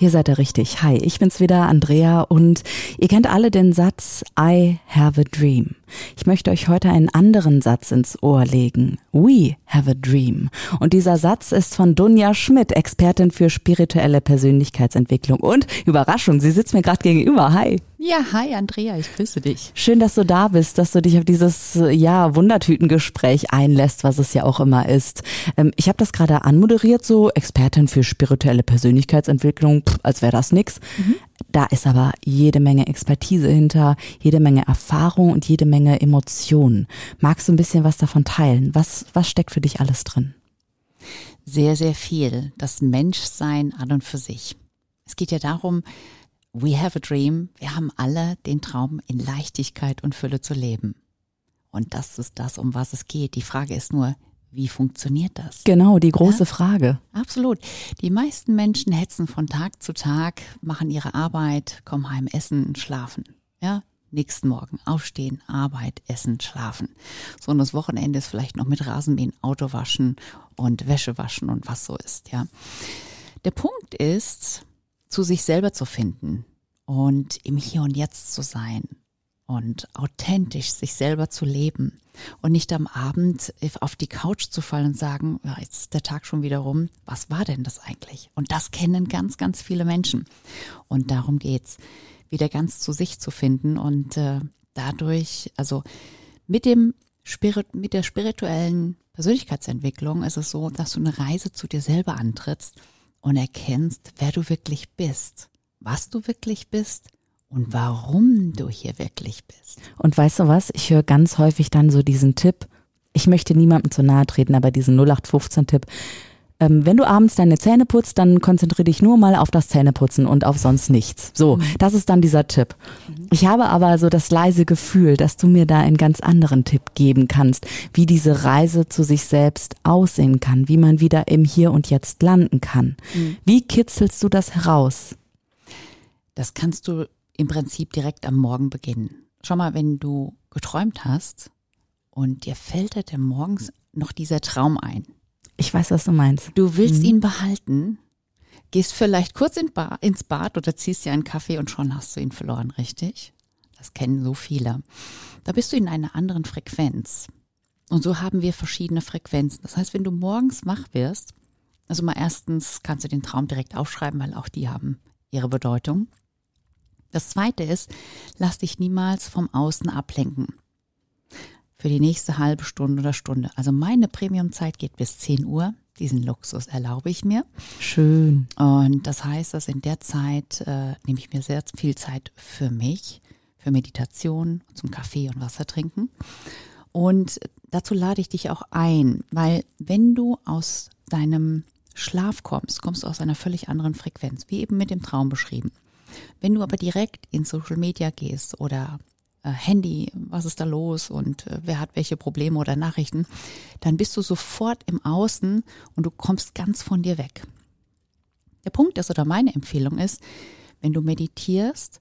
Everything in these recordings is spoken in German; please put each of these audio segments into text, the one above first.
Hier seid ihr richtig. Hi, ich bin's wieder, Andrea, und ihr kennt alle den Satz I have a dream. Ich möchte euch heute einen anderen Satz ins Ohr legen. We have a dream. Und dieser Satz ist von Dunja Schmidt, Expertin für spirituelle Persönlichkeitsentwicklung. Und Überraschung, sie sitzt mir gerade gegenüber. Hi. Ja, hi Andrea, ich grüße dich. Schön, dass du da bist, dass du dich auf dieses ja Wundertütengespräch einlässt, was es ja auch immer ist. Ähm, ich habe das gerade anmoderiert, so Expertin für spirituelle Persönlichkeitsentwicklung, pff, als wäre das nix. Mhm. Da ist aber jede Menge Expertise hinter, jede Menge Erfahrung und jede Menge Emotionen. Magst du ein bisschen was davon teilen? Was, was steckt für dich alles drin? Sehr, sehr viel. Das Menschsein an und für sich. Es geht ja darum, we have a dream. Wir haben alle den Traum, in Leichtigkeit und Fülle zu leben. Und das ist das, um was es geht. Die Frage ist nur, wie funktioniert das? Genau, die große ja? Frage. Absolut. Die meisten Menschen hetzen von Tag zu Tag, machen ihre Arbeit, kommen heim, essen, schlafen. Ja, nächsten Morgen aufstehen, Arbeit, essen, schlafen. So und das Wochenende ist vielleicht noch mit Rasenmähen, Auto waschen und Wäsche waschen und was so ist, ja. Der Punkt ist, zu sich selber zu finden und im Hier und Jetzt zu sein und authentisch sich selber zu leben und nicht am Abend auf die Couch zu fallen und sagen, ja, jetzt ist der Tag schon wieder rum, was war denn das eigentlich? Und das kennen ganz, ganz viele Menschen. Und darum geht's, wieder ganz zu sich zu finden und äh, dadurch, also mit dem Spirit, mit der spirituellen Persönlichkeitsentwicklung ist es so, dass du eine Reise zu dir selber antrittst und erkennst, wer du wirklich bist, was du wirklich bist und warum du hier wirklich bist. Und weißt du was? Ich höre ganz häufig dann so diesen Tipp. Ich möchte niemandem zu nahe treten, aber diesen 0815-Tipp. Ähm, wenn du abends deine Zähne putzt, dann konzentriere dich nur mal auf das Zähneputzen und auf sonst nichts. So, mhm. das ist dann dieser Tipp. Mhm. Ich habe aber so das leise Gefühl, dass du mir da einen ganz anderen Tipp geben kannst, wie diese Reise zu sich selbst aussehen kann, wie man wieder im Hier und Jetzt landen kann. Mhm. Wie kitzelst du das heraus? Das kannst du im Prinzip direkt am Morgen beginnen. Schau mal, wenn du geträumt hast und dir fällt heute morgens noch dieser Traum ein. Ich weiß, was du meinst. Du willst mhm. ihn behalten, gehst vielleicht kurz in ba ins Bad oder ziehst dir einen Kaffee und schon hast du ihn verloren, richtig? Das kennen so viele. Da bist du in einer anderen Frequenz. Und so haben wir verschiedene Frequenzen. Das heißt, wenn du morgens wach wirst, also mal erstens kannst du den Traum direkt aufschreiben, weil auch die haben ihre Bedeutung. Das zweite ist, lass dich niemals vom Außen ablenken. Für die nächste halbe Stunde oder Stunde. Also meine Premiumzeit geht bis 10 Uhr. Diesen Luxus erlaube ich mir. Schön. Und das heißt, dass in der Zeit äh, nehme ich mir sehr viel Zeit für mich, für Meditation, zum Kaffee und Wasser trinken. Und dazu lade ich dich auch ein, weil wenn du aus deinem Schlaf kommst, kommst du aus einer völlig anderen Frequenz, wie eben mit dem Traum beschrieben. Wenn du aber direkt in Social Media gehst oder Handy, was ist da los und äh, wer hat welche Probleme oder Nachrichten, dann bist du sofort im Außen und du kommst ganz von dir weg. Der Punkt ist oder meine Empfehlung ist, wenn du meditierst,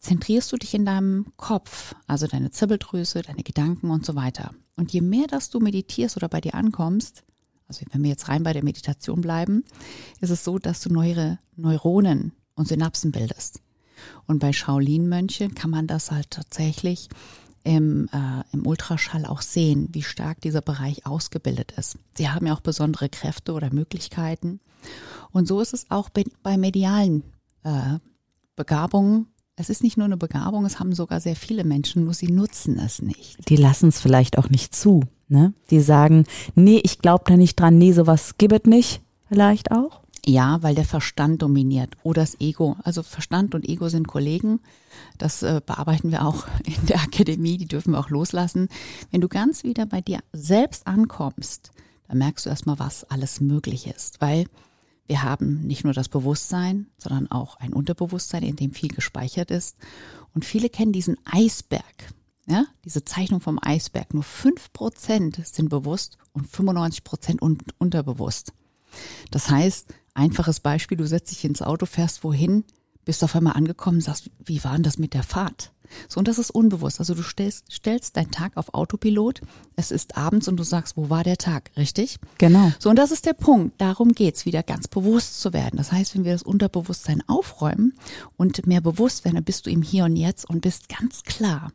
zentrierst du dich in deinem Kopf, also deine Zirbeldrüse, deine Gedanken und so weiter. Und je mehr, dass du meditierst oder bei dir ankommst, also wenn wir jetzt rein bei der Meditation bleiben, ist es so, dass du neue Neuronen und Synapsen bildest. Und bei Shaolin-Mönchen kann man das halt tatsächlich im, äh, im Ultraschall auch sehen, wie stark dieser Bereich ausgebildet ist. Sie haben ja auch besondere Kräfte oder Möglichkeiten. Und so ist es auch bei, bei medialen äh, Begabungen. Es ist nicht nur eine Begabung, es haben sogar sehr viele Menschen, nur sie nutzen es nicht. Die lassen es vielleicht auch nicht zu. Ne? Die sagen, nee, ich glaube da nicht dran, nee, sowas gibt es nicht. Vielleicht auch. Ja, weil der Verstand dominiert oder das Ego. Also Verstand und Ego sind Kollegen. Das äh, bearbeiten wir auch in der Akademie, die dürfen wir auch loslassen. Wenn du ganz wieder bei dir selbst ankommst, dann merkst du erstmal, was alles möglich ist. Weil wir haben nicht nur das Bewusstsein, sondern auch ein Unterbewusstsein, in dem viel gespeichert ist. Und viele kennen diesen Eisberg. ja, diese Zeichnung vom Eisberg, nur 5% sind bewusst und 95% un unterbewusst. Das heißt, einfaches Beispiel, du setzt dich ins Auto, fährst wohin, bist auf einmal angekommen, sagst, wie war denn das mit der Fahrt? So, und das ist unbewusst. Also du stellst, stellst deinen Tag auf Autopilot, es ist abends und du sagst, wo war der Tag, richtig? Genau. So, und das ist der Punkt. Darum geht's, wieder ganz bewusst zu werden. Das heißt, wenn wir das Unterbewusstsein aufräumen und mehr bewusst werden, dann bist du im Hier und Jetzt und bist ganz klar.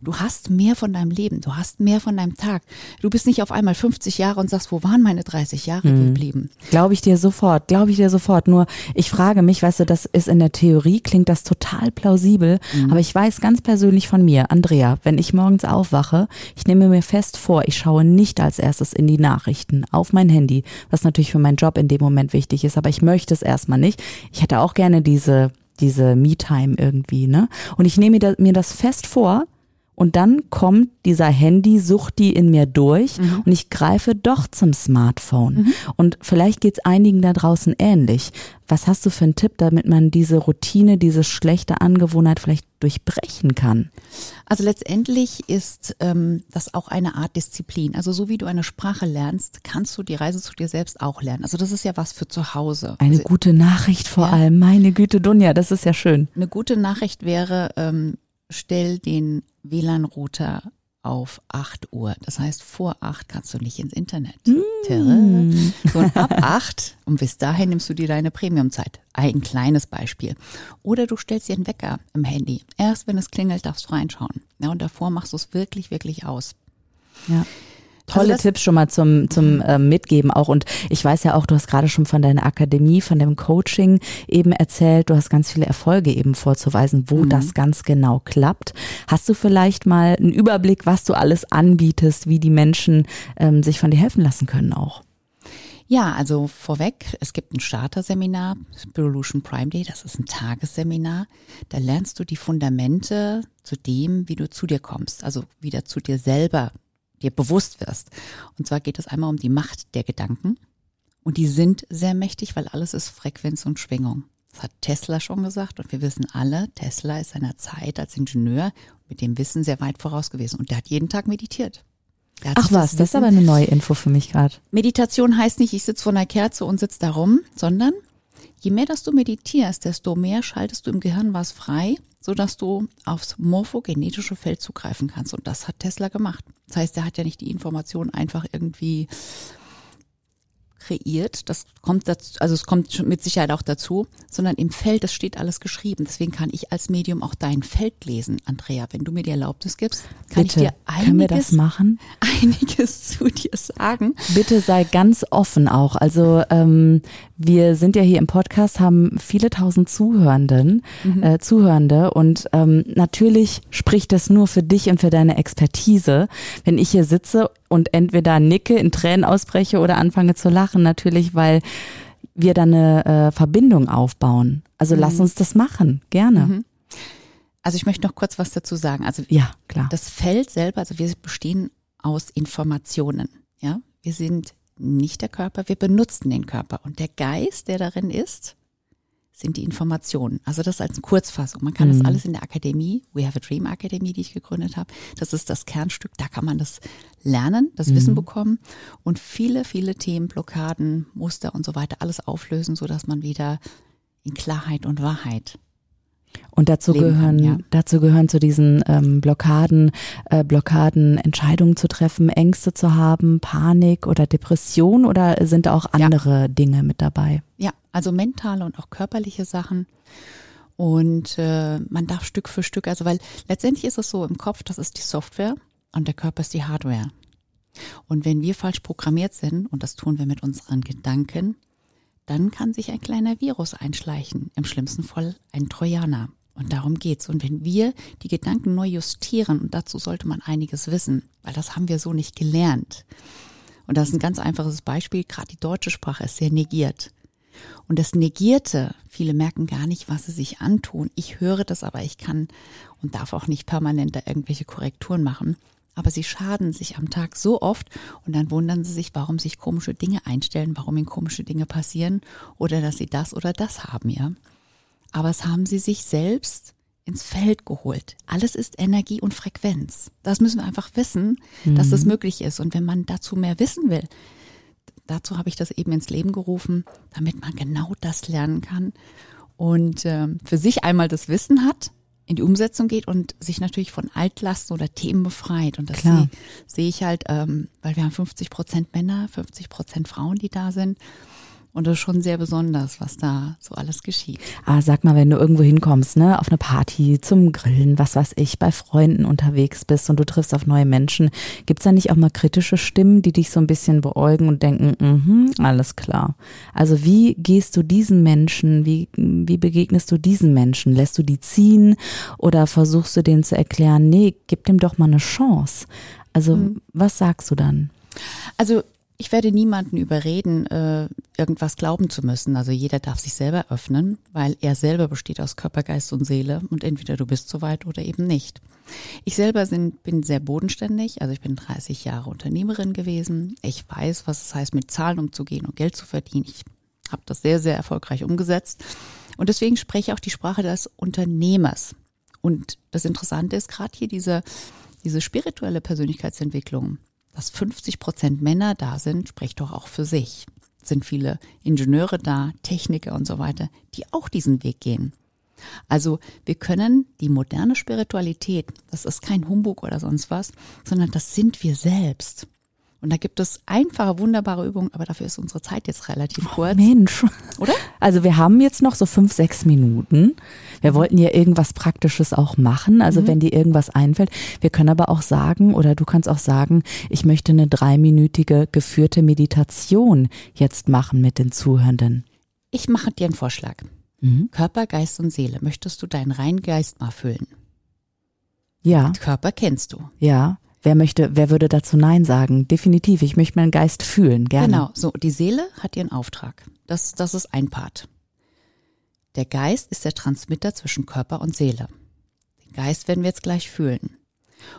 Du hast mehr von deinem Leben, du hast mehr von deinem Tag. Du bist nicht auf einmal 50 Jahre und sagst, wo waren meine 30 Jahre mhm. geblieben? Glaube ich dir sofort, glaube ich dir sofort. Nur ich frage mich, weißt du, das ist in der Theorie, klingt das total plausibel, mhm. aber ich weiß ganz persönlich von mir, Andrea, wenn ich morgens aufwache, ich nehme mir fest vor, ich schaue nicht als erstes in die Nachrichten auf mein Handy, was natürlich für meinen Job in dem Moment wichtig ist, aber ich möchte es erstmal nicht. Ich hätte auch gerne diese diese Me-Time irgendwie, ne? Und ich nehme mir das fest vor, und dann kommt dieser Handy-Sucht die in mir durch mhm. und ich greife doch zum Smartphone. Mhm. Und vielleicht geht es einigen da draußen ähnlich. Was hast du für einen Tipp, damit man diese Routine, diese schlechte Angewohnheit vielleicht durchbrechen kann? Also letztendlich ist ähm, das auch eine Art Disziplin. Also so wie du eine Sprache lernst, kannst du die Reise zu dir selbst auch lernen. Also das ist ja was für zu Hause. Eine also, gute Nachricht vor ja. allem. Meine Güte, Dunja, das ist ja schön. Eine gute Nachricht wäre, ähm, stell den WLAN-Router auf 8 Uhr. Das heißt, vor 8 kannst du nicht ins Internet. Mm. So, und ab 8 und bis dahin nimmst du dir deine Premiumzeit. Ein kleines Beispiel. Oder du stellst dir einen Wecker im Handy. Erst wenn es klingelt, darfst du reinschauen. Ja, und davor machst du es wirklich, wirklich aus. Ja. Tolle also Tipps schon mal zum, zum äh, Mitgeben auch. Und ich weiß ja auch, du hast gerade schon von deiner Akademie, von dem Coaching eben erzählt. Du hast ganz viele Erfolge eben vorzuweisen, wo mhm. das ganz genau klappt. Hast du vielleicht mal einen Überblick, was du alles anbietest, wie die Menschen ähm, sich von dir helfen lassen können auch? Ja, also vorweg, es gibt ein Starter-Seminar, Spirolution Prime Day, das ist ein Tagesseminar. Da lernst du die Fundamente zu dem, wie du zu dir kommst, also wieder zu dir selber dir bewusst wirst. Und zwar geht es einmal um die Macht der Gedanken. Und die sind sehr mächtig, weil alles ist Frequenz und Schwingung. Das hat Tesla schon gesagt und wir wissen alle, Tesla ist seiner Zeit als Ingenieur mit dem Wissen sehr weit voraus gewesen und der hat jeden Tag meditiert. Ach was, das, das ist aber eine neue Info für mich gerade. Meditation heißt nicht, ich sitze vor einer Kerze und sitze da rum, sondern je mehr dass du meditierst, desto mehr schaltest du im Gehirn was frei so dass du aufs morphogenetische Feld zugreifen kannst. Und das hat Tesla gemacht. Das heißt, er hat ja nicht die Information einfach irgendwie kreiert. Das kommt dazu, also es kommt mit Sicherheit auch dazu, sondern im Feld, es steht alles geschrieben. Deswegen kann ich als Medium auch dein Feld lesen, Andrea. Wenn du mir die Erlaubnis gibst, kann Bitte, ich dir einiges, können wir das machen? einiges zu dir sagen. Bitte sei ganz offen auch. Also ähm, wir sind ja hier im Podcast, haben viele tausend Zuhörenden, mhm. äh, Zuhörende und ähm, natürlich spricht das nur für dich und für deine Expertise. Wenn ich hier sitze und entweder nicke, in Tränen ausbreche oder anfange zu lachen, natürlich, weil wir dann eine äh, Verbindung aufbauen. Also mhm. lass uns das machen, gerne. Mhm. Also ich möchte noch kurz was dazu sagen. Also ja, klar. Das Feld selber, also wir bestehen aus Informationen. Ja, wir sind nicht der Körper, wir benutzen den Körper und der Geist, der darin ist, sind die Informationen. Also das als Kurzfassung. Man kann mhm. das alles in der Akademie, We Have a Dream Akademie, die ich gegründet habe. Das ist das Kernstück. Da kann man das lernen, das mhm. Wissen bekommen und viele, viele Themen, Blockaden, Muster und so weiter alles auflösen, so dass man wieder in Klarheit und Wahrheit und dazu gehören, kann, ja. dazu gehören zu diesen ähm, Blockaden, äh, Blockaden Entscheidungen zu treffen, Ängste zu haben, Panik oder Depression oder sind auch andere ja. Dinge mit dabei? Ja, also mentale und auch körperliche Sachen. Und äh, man darf Stück für Stück, also weil letztendlich ist es so im Kopf, das ist die Software und der Körper ist die Hardware. Und wenn wir falsch programmiert sind, und das tun wir mit unseren Gedanken, dann kann sich ein kleiner Virus einschleichen, im schlimmsten Fall ein Trojaner. Und darum geht's. Und wenn wir die Gedanken neu justieren, und dazu sollte man einiges wissen, weil das haben wir so nicht gelernt. Und das ist ein ganz einfaches Beispiel, gerade die deutsche Sprache ist sehr negiert. Und das Negierte, viele merken gar nicht, was sie sich antun. Ich höre das, aber ich kann und darf auch nicht permanent da irgendwelche Korrekturen machen. Aber sie schaden sich am Tag so oft und dann wundern sie sich, warum sich komische Dinge einstellen, warum ihnen komische Dinge passieren oder dass sie das oder das haben, ja. Aber es haben sie sich selbst ins Feld geholt. Alles ist Energie und Frequenz. Das müssen wir einfach wissen, dass das möglich ist. Und wenn man dazu mehr wissen will, dazu habe ich das eben ins Leben gerufen, damit man genau das lernen kann und äh, für sich einmal das Wissen hat, in die Umsetzung geht und sich natürlich von Altlasten oder Themen befreit. Und das sehe sehe ich halt, ähm, weil wir haben 50 Prozent Männer, 50 Prozent Frauen, die da sind. Und das ist schon sehr besonders, was da so alles geschieht. Ah, sag mal, wenn du irgendwo hinkommst, ne, auf eine Party, zum Grillen, was weiß ich, bei Freunden unterwegs bist und du triffst auf neue Menschen, gibt's da nicht auch mal kritische Stimmen, die dich so ein bisschen beäugen und denken, mhm, alles klar. Also wie gehst du diesen Menschen, wie, wie begegnest du diesen Menschen? Lässt du die ziehen oder versuchst du denen zu erklären, nee, gib dem doch mal eine Chance? Also was sagst du dann? Also ich werde niemanden überreden, äh, irgendwas glauben zu müssen. Also jeder darf sich selber öffnen, weil er selber besteht aus Körper, Geist und Seele und entweder du bist soweit oder eben nicht. Ich selber bin sehr bodenständig, also ich bin 30 Jahre Unternehmerin gewesen. Ich weiß, was es heißt, mit Zahlen umzugehen und Geld zu verdienen. Ich habe das sehr, sehr erfolgreich umgesetzt. Und deswegen spreche ich auch die Sprache des Unternehmers. Und das Interessante ist gerade hier diese, diese spirituelle Persönlichkeitsentwicklung dass 50 Prozent Männer da sind, spricht doch auch für sich. Sind viele Ingenieure da, Techniker und so weiter, die auch diesen Weg gehen. Also wir können die moderne Spiritualität, das ist kein Humbug oder sonst was, sondern das sind wir selbst. Und da gibt es einfache, wunderbare Übungen, aber dafür ist unsere Zeit jetzt relativ kurz. Mensch. Oder? Also wir haben jetzt noch so fünf, sechs Minuten. Wir wollten ja irgendwas Praktisches auch machen, also wenn dir irgendwas einfällt. Wir können aber auch sagen, oder du kannst auch sagen, ich möchte eine dreiminütige geführte Meditation jetzt machen mit den Zuhörenden. Ich mache dir einen Vorschlag. Körper, Geist und Seele. Möchtest du deinen reinen Geist mal füllen? Ja, Körper kennst du. ja. Wer möchte, wer würde dazu Nein sagen? Definitiv. Ich möchte meinen Geist fühlen, gerne. Genau, so die Seele hat ihren Auftrag. Das, das ist ein Part. Der Geist ist der Transmitter zwischen Körper und Seele. Den Geist werden wir jetzt gleich fühlen.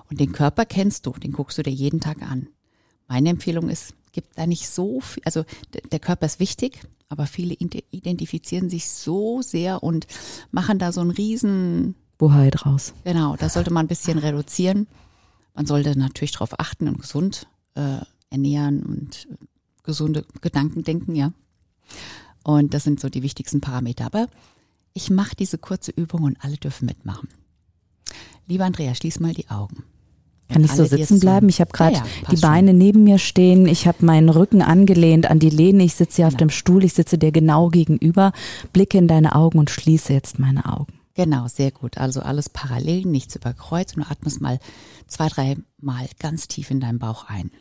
Und den Körper kennst du, den guckst du dir jeden Tag an. Meine Empfehlung ist, gibt da nicht so viel, also der Körper ist wichtig, aber viele ide- identifizieren sich so sehr und machen da so einen riesen Bohai draus. Genau, das sollte man ein bisschen reduzieren. Man sollte natürlich darauf achten und gesund äh, ernähren und äh, gesunde Gedanken denken, ja. Und das sind so die wichtigsten Parameter. Aber ich mache diese kurze Übung und alle dürfen mitmachen. Lieber Andrea, schließ mal die Augen. Kann ich so sitzen bleiben? Ich habe gerade Ja, ja, die Beine neben mir stehen. Ich habe meinen Rücken angelehnt an die Lehne. Ich sitze hier auf dem Stuhl. Ich sitze dir genau gegenüber, blicke in deine Augen und schließe jetzt meine Augen. Genau, sehr gut. Also alles parallel, nichts über Kreuz und du atmest mal zwei, drei Mal ganz tief in deinen Bauch ein.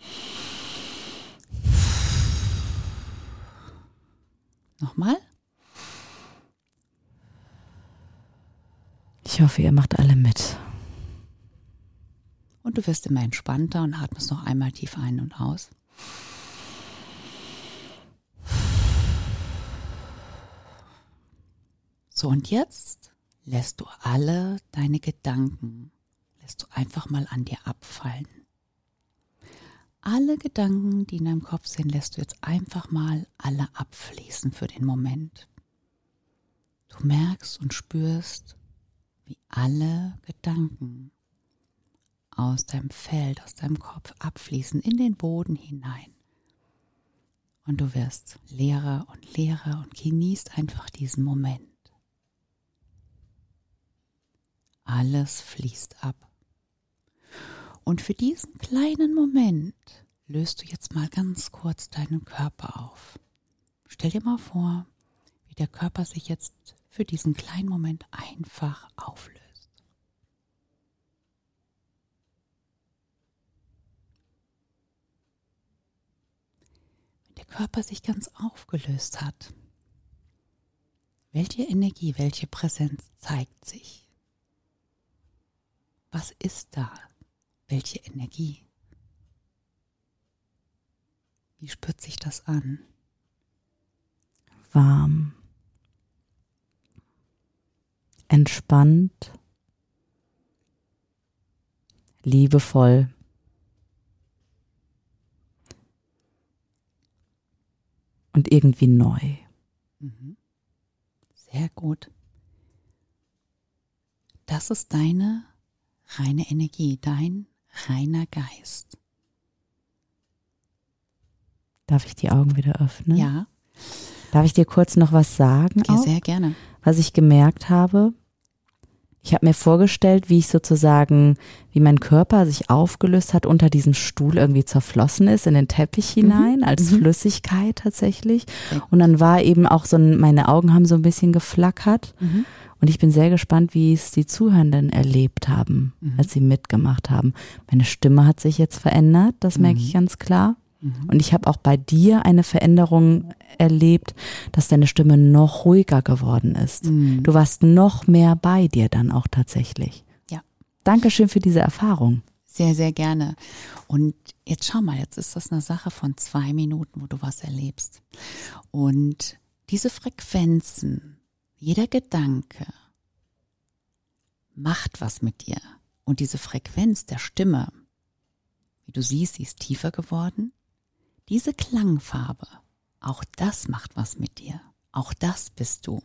Nochmal. Ich hoffe, ihr macht alle mit. Und du wirst immer entspannter und atmest noch einmal tief ein und aus. So, und jetzt lässt du alle deine Gedanken, lässt du einfach mal an dir abfallen. Alle Gedanken, die in deinem Kopf sind, lässt du jetzt einfach mal alle abfließen für den Moment. Du merkst und spürst, wie alle Gedanken aus deinem Feld, aus deinem Kopf abfließen in den Boden hinein. Und du wirst leerer und leerer und genießt einfach diesen Moment. Alles fließt ab. Und für diesen kleinen Moment löst du jetzt mal ganz kurz deinen Körper auf. Stell dir mal vor, wie der Körper sich jetzt für diesen kleinen Moment einfach auflöst. Wenn der Körper sich ganz aufgelöst hat, welche Energie, welche Präsenz zeigt sich? Was ist da? Welche Energie? Wie spürt sich das an? Warm. Entspannt. Liebevoll. Und irgendwie neu. Sehr gut. das ist deine reine Energie, dein reiner Geist. Darf ich die Augen wieder öffnen? Ja, Darf ich dir kurz noch was sagen? ja sehr gerne. was ich gemerkt habe, ich habe mir vorgestellt, wie ich sozusagen, wie mein Körper sich aufgelöst hat, unter diesem Stuhl irgendwie zerflossen ist in den Teppich hinein, als Mhm. Flüssigkeit tatsächlich. Und dann war eben auch so ein, meine Augen haben so ein bisschen geflackert. Mhm. Und ich bin sehr gespannt, wie es die Zuhörenden erlebt haben, Mhm. als sie mitgemacht haben. Meine Stimme hat sich jetzt verändert, das merke ich Mhm. ganz klar. Mhm. Und ich habe auch bei dir eine Veränderung erlebt, dass deine Stimme noch ruhiger geworden ist. Mhm. Du warst noch mehr bei dir dann auch tatsächlich. Ja. Dankeschön für diese Erfahrung. Sehr, sehr gerne. Und jetzt schau mal, jetzt ist das eine Sache von zwei Minuten, wo du was erlebst. Und diese Frequenzen, jeder Gedanke macht was mit dir. Und diese Frequenz der Stimme, wie du siehst, sie ist tiefer geworden. Diese Klangfarbe, auch das macht was mit dir. Auch das bist du.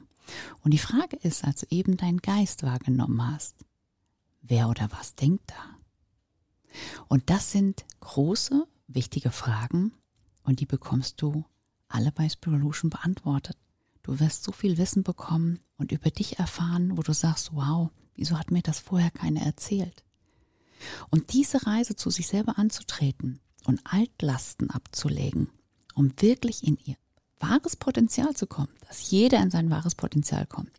Und die Frage ist, als du eben deinen Geist wahrgenommen hast, wer oder was denkt da? Und das sind große, wichtige Fragen und die bekommst du alle bei Spirolution beantwortet. Du wirst so viel Wissen bekommen und über dich erfahren, wo du sagst, wow, wieso hat mir das vorher keiner erzählt? Und diese Reise zu sich selber anzutreten und Altlasten abzulegen, um wirklich in ihr wahres Potenzial zu kommen, dass jeder in sein wahres Potenzial kommt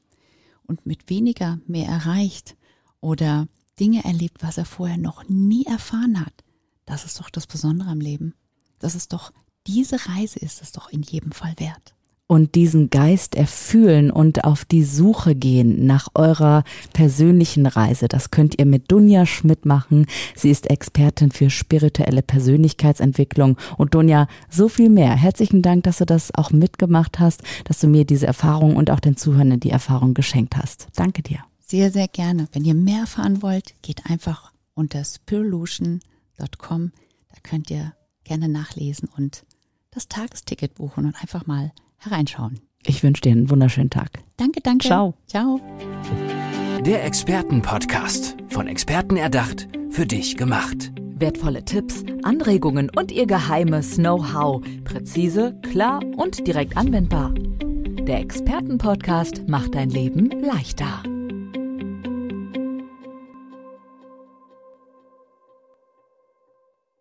und mit weniger mehr erreicht oder Dinge erlebt, was er vorher noch nie erfahren hat. Das ist doch das Besondere am Leben. Das ist doch, diese Reise ist es doch in jedem Fall wert. Und diesen Geist erfühlen und auf die Suche gehen nach eurer persönlichen Reise. Das könnt ihr mit Dunja Schmidt machen. Sie ist Expertin für spirituelle Persönlichkeitsentwicklung. Und Dunja, so viel mehr. Herzlichen Dank, dass du das auch mitgemacht hast, dass du mir diese Erfahrung und auch den Zuhörern die Erfahrung geschenkt hast. Danke dir. Sehr, sehr gerne. Wenn ihr mehr erfahren wollt, geht einfach unter spirolution.com. Da könnt ihr gerne nachlesen und das Tagesticket buchen und einfach mal hereinschauen. Ich wünsche dir einen wunderschönen Tag. Danke, danke. Ciao. Ciao. Der Expertenpodcast. Von Experten erdacht, für dich gemacht. Wertvolle Tipps, Anregungen und ihr geheimes Know-how. Präzise, klar und direkt anwendbar. Der Expertenpodcast macht dein Leben leichter.